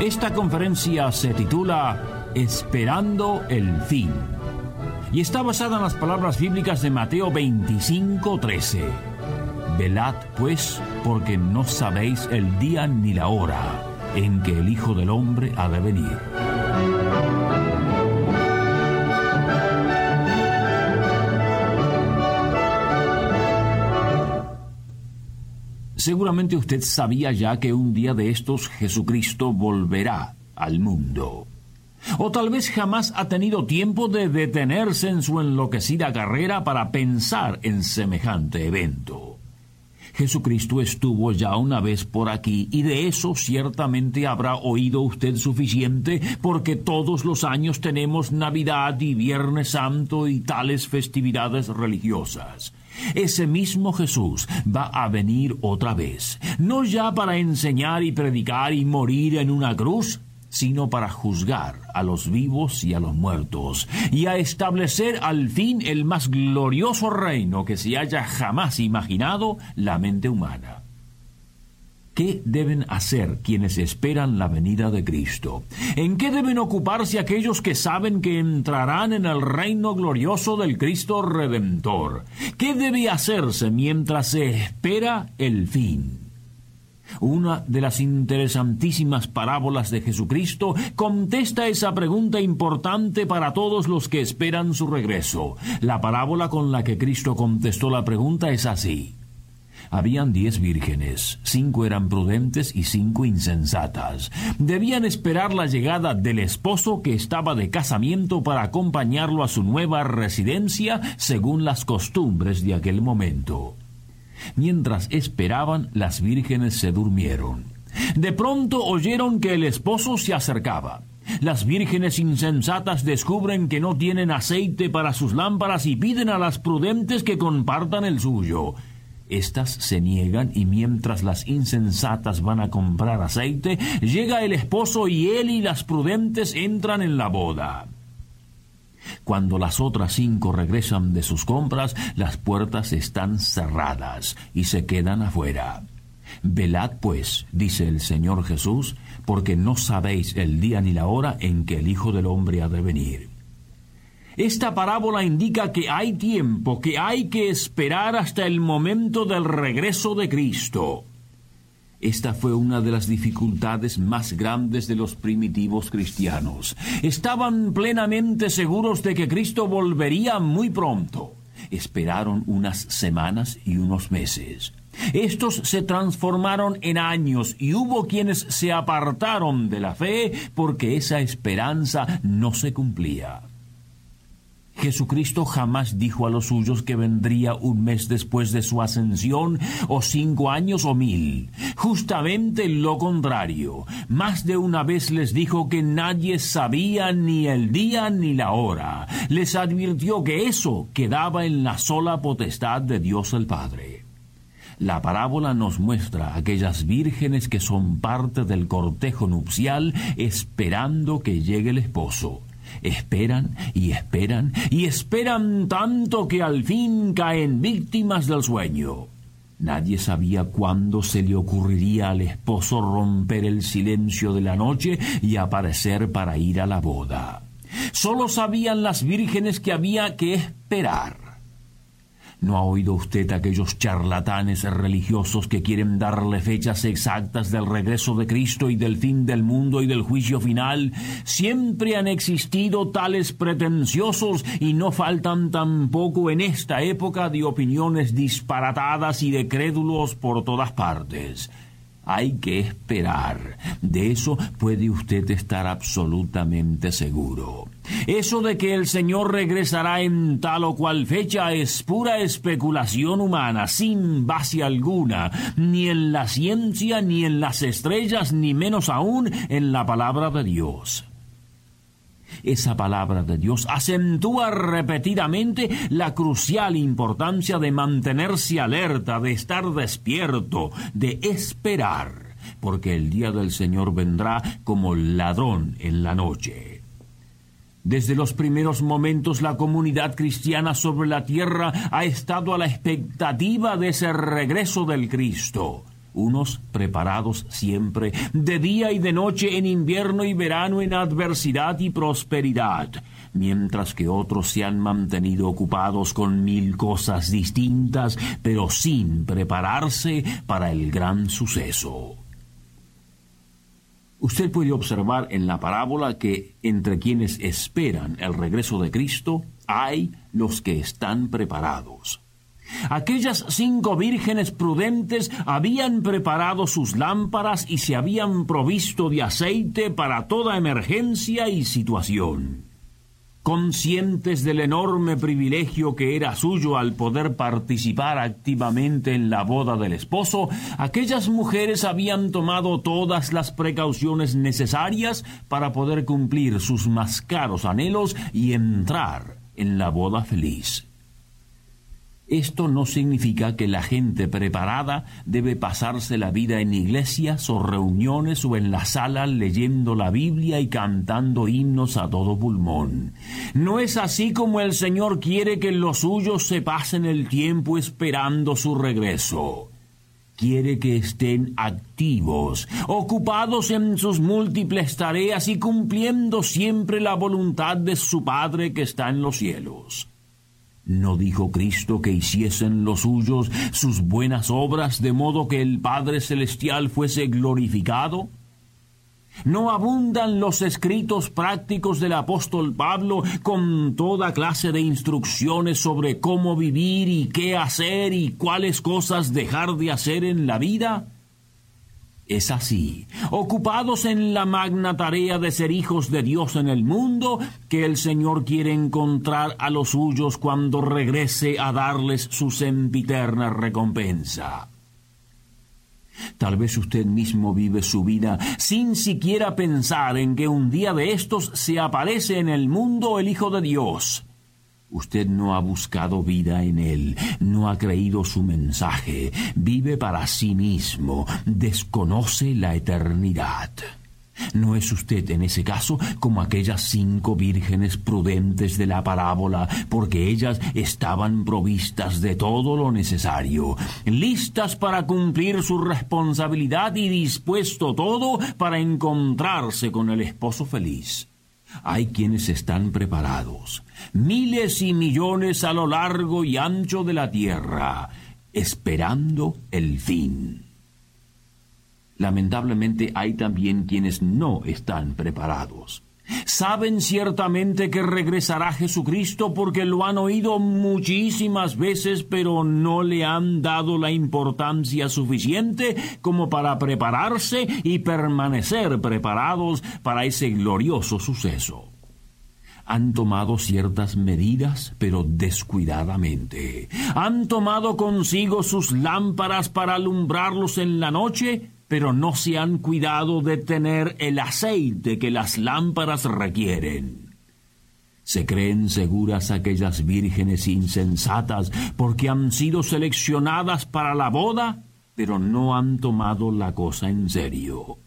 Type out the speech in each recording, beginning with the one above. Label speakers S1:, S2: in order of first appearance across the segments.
S1: Esta conferencia se titula Esperando el fin y está basada en las palabras bíblicas de Mateo 25:13. Velad pues, porque no sabéis el día ni la hora en que el Hijo del Hombre ha de venir. Seguramente usted sabía ya que un día de estos Jesucristo volverá al mundo. O tal vez jamás ha tenido tiempo de detenerse en su enloquecida carrera para pensar en semejante evento. Jesucristo estuvo ya una vez por aquí y de eso ciertamente habrá oído usted suficiente porque todos los años tenemos Navidad y Viernes Santo y tales festividades religiosas. Ese mismo Jesús va a venir otra vez, no ya para enseñar y predicar y morir en una cruz, sino para juzgar a los vivos y a los muertos, y a establecer al fin el más glorioso reino que se haya jamás imaginado la mente humana. ¿Qué deben hacer quienes esperan la venida de Cristo? ¿En qué deben ocuparse aquellos que saben que entrarán en el reino glorioso del Cristo Redentor? ¿Qué debe hacerse mientras se espera el fin? Una de las interesantísimas parábolas de Jesucristo contesta esa pregunta importante para todos los que esperan su regreso. La parábola con la que Cristo contestó la pregunta es así. Habían diez vírgenes, cinco eran prudentes y cinco insensatas. Debían esperar la llegada del esposo que estaba de casamiento para acompañarlo a su nueva residencia según las costumbres de aquel momento. Mientras esperaban, las vírgenes se durmieron. De pronto oyeron que el esposo se acercaba. Las vírgenes insensatas descubren que no tienen aceite para sus lámparas y piden a las prudentes que compartan el suyo. Estas se niegan y mientras las insensatas van a comprar aceite, llega el esposo y él y las prudentes entran en la boda. Cuando las otras cinco regresan de sus compras, las puertas están cerradas y se quedan afuera. Velad pues, dice el Señor Jesús, porque no sabéis el día ni la hora en que el Hijo del Hombre ha de venir. Esta parábola indica que hay tiempo, que hay que esperar hasta el momento del regreso de Cristo. Esta fue una de las dificultades más grandes de los primitivos cristianos. Estaban plenamente seguros de que Cristo volvería muy pronto. Esperaron unas semanas y unos meses. Estos se transformaron en años y hubo quienes se apartaron de la fe porque esa esperanza no se cumplía. Jesucristo jamás dijo a los suyos que vendría un mes después de su ascensión, o cinco años o mil. Justamente lo contrario. Más de una vez les dijo que nadie sabía ni el día ni la hora. Les advirtió que eso quedaba en la sola potestad de Dios el Padre. La parábola nos muestra aquellas vírgenes que son parte del cortejo nupcial esperando que llegue el esposo. Esperan y esperan y esperan tanto que al fin caen víctimas del sueño. Nadie sabía cuándo se le ocurriría al esposo romper el silencio de la noche y aparecer para ir a la boda. Solo sabían las vírgenes que había que esperar. ¿No ha oído usted aquellos charlatanes religiosos que quieren darle fechas exactas del regreso de Cristo y del fin del mundo y del juicio final? Siempre han existido tales pretenciosos y no faltan tampoco en esta época de opiniones disparatadas y de crédulos por todas partes. Hay que esperar. De eso puede usted estar absolutamente seguro. Eso de que el Señor regresará en tal o cual fecha es pura especulación humana, sin base alguna, ni en la ciencia, ni en las estrellas, ni menos aún en la palabra de Dios. Esa palabra de Dios acentúa repetidamente la crucial importancia de mantenerse alerta, de estar despierto, de esperar, porque el día del Señor vendrá como ladrón en la noche. Desde los primeros momentos la comunidad cristiana sobre la tierra ha estado a la expectativa de ese regreso del Cristo unos preparados siempre, de día y de noche, en invierno y verano, en adversidad y prosperidad, mientras que otros se han mantenido ocupados con mil cosas distintas, pero sin prepararse para el gran suceso. Usted puede observar en la parábola que entre quienes esperan el regreso de Cristo hay los que están preparados. Aquellas cinco vírgenes prudentes habían preparado sus lámparas y se habían provisto de aceite para toda emergencia y situación. Conscientes del enorme privilegio que era suyo al poder participar activamente en la boda del esposo, aquellas mujeres habían tomado todas las precauciones necesarias para poder cumplir sus más caros anhelos y entrar en la boda feliz. Esto no significa que la gente preparada debe pasarse la vida en iglesias o reuniones o en la sala leyendo la Biblia y cantando himnos a todo pulmón. No es así como el Señor quiere que los suyos se pasen el tiempo esperando su regreso quiere que estén activos, ocupados en sus múltiples tareas y cumpliendo siempre la voluntad de su Padre que está en los cielos. ¿No dijo Cristo que hiciesen los suyos sus buenas obras de modo que el Padre Celestial fuese glorificado? ¿No abundan los escritos prácticos del apóstol Pablo con toda clase de instrucciones sobre cómo vivir y qué hacer y cuáles cosas dejar de hacer en la vida? Es así, ocupados en la magna tarea de ser hijos de Dios en el mundo, que el Señor quiere encontrar a los suyos cuando regrese a darles su sempiterna recompensa. Tal vez usted mismo vive su vida sin siquiera pensar en que un día de estos se aparece en el mundo el Hijo de Dios Usted no ha buscado vida en él, no ha creído su mensaje, vive para sí mismo, desconoce la eternidad. ¿No es usted en ese caso como aquellas cinco vírgenes prudentes de la parábola, porque ellas estaban provistas de todo lo necesario, listas para cumplir su responsabilidad y dispuesto todo para encontrarse con el esposo feliz? Hay quienes están preparados, miles y millones a lo largo y ancho de la tierra, esperando el fin. Lamentablemente hay también quienes no están preparados. Saben ciertamente que regresará Jesucristo porque lo han oído muchísimas veces, pero no le han dado la importancia suficiente como para prepararse y permanecer preparados para ese glorioso suceso han tomado ciertas medidas, pero descuidadamente. Han tomado consigo sus lámparas para alumbrarlos en la noche, pero no se han cuidado de tener el aceite que las lámparas requieren. Se creen seguras aquellas vírgenes insensatas porque han sido seleccionadas para la boda, pero no han tomado la cosa en serio.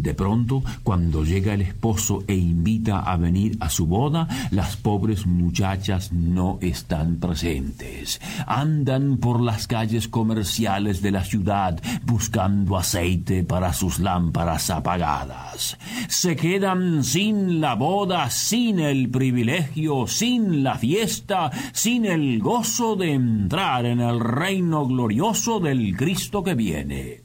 S1: De pronto, cuando llega el esposo e invita a venir a su boda, las pobres muchachas no están presentes. Andan por las calles comerciales de la ciudad buscando aceite para sus lámparas apagadas. Se quedan sin la boda, sin el privilegio, sin la fiesta, sin el gozo de entrar en el reino glorioso del Cristo que viene.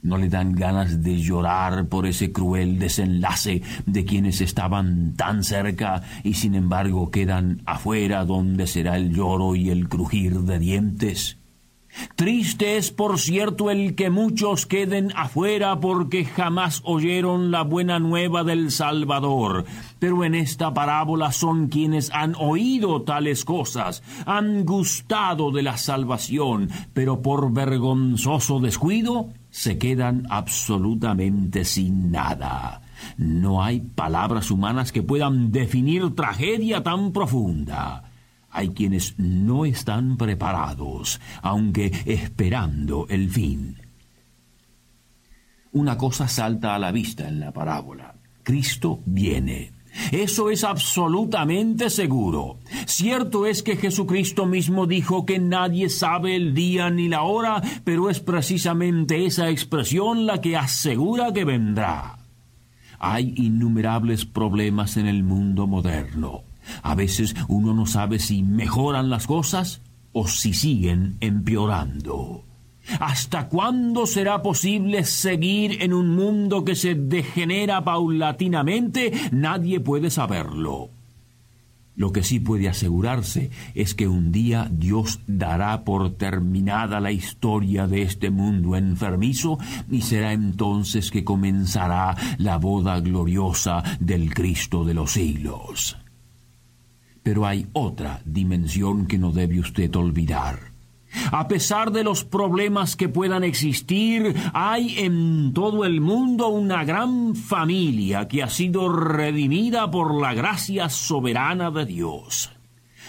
S1: ¿No le dan ganas de llorar por ese cruel desenlace de quienes estaban tan cerca y sin embargo quedan afuera donde será el lloro y el crujir de dientes? Triste es, por cierto, el que muchos queden afuera porque jamás oyeron la buena nueva del Salvador. Pero en esta parábola son quienes han oído tales cosas, han gustado de la salvación, pero por vergonzoso descuido se quedan absolutamente sin nada. No hay palabras humanas que puedan definir tragedia tan profunda. Hay quienes no están preparados, aunque esperando el fin. Una cosa salta a la vista en la parábola. Cristo viene. Eso es absolutamente seguro. Cierto es que Jesucristo mismo dijo que nadie sabe el día ni la hora, pero es precisamente esa expresión la que asegura que vendrá. Hay innumerables problemas en el mundo moderno. A veces uno no sabe si mejoran las cosas o si siguen empeorando. ¿Hasta cuándo será posible seguir en un mundo que se degenera paulatinamente? Nadie puede saberlo. Lo que sí puede asegurarse es que un día Dios dará por terminada la historia de este mundo enfermizo y será entonces que comenzará la boda gloriosa del Cristo de los siglos. Pero hay otra dimensión que no debe usted olvidar. A pesar de los problemas que puedan existir, hay en todo el mundo una gran familia que ha sido redimida por la gracia soberana de Dios.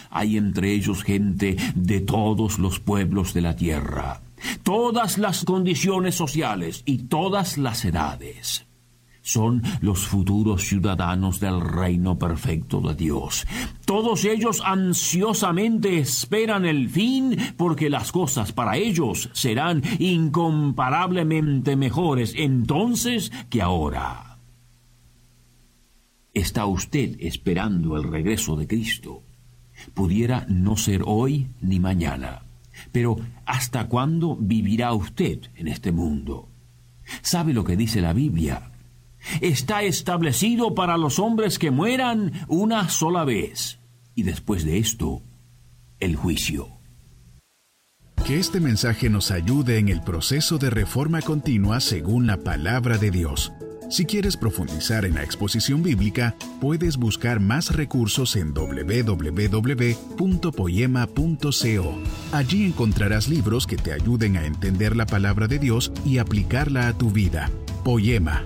S1: Hay entre ellos gente de todos los pueblos de la tierra, todas las condiciones sociales y todas las edades son los futuros ciudadanos del reino perfecto de Dios. Todos ellos ansiosamente esperan el fin porque las cosas para ellos serán incomparablemente mejores entonces que ahora. ¿Está usted esperando el regreso de Cristo? Pudiera no ser hoy ni mañana. Pero ¿hasta cuándo vivirá usted en este mundo? ¿Sabe lo que dice la Biblia? Está establecido para los hombres que mueran una sola vez, y después de esto, el juicio.
S2: Que este mensaje nos ayude en el proceso de reforma continua según la palabra de Dios. Si quieres profundizar en la exposición bíblica, puedes buscar más recursos en www.poema.co. Allí encontrarás libros que te ayuden a entender la palabra de Dios y aplicarla a tu vida. Poema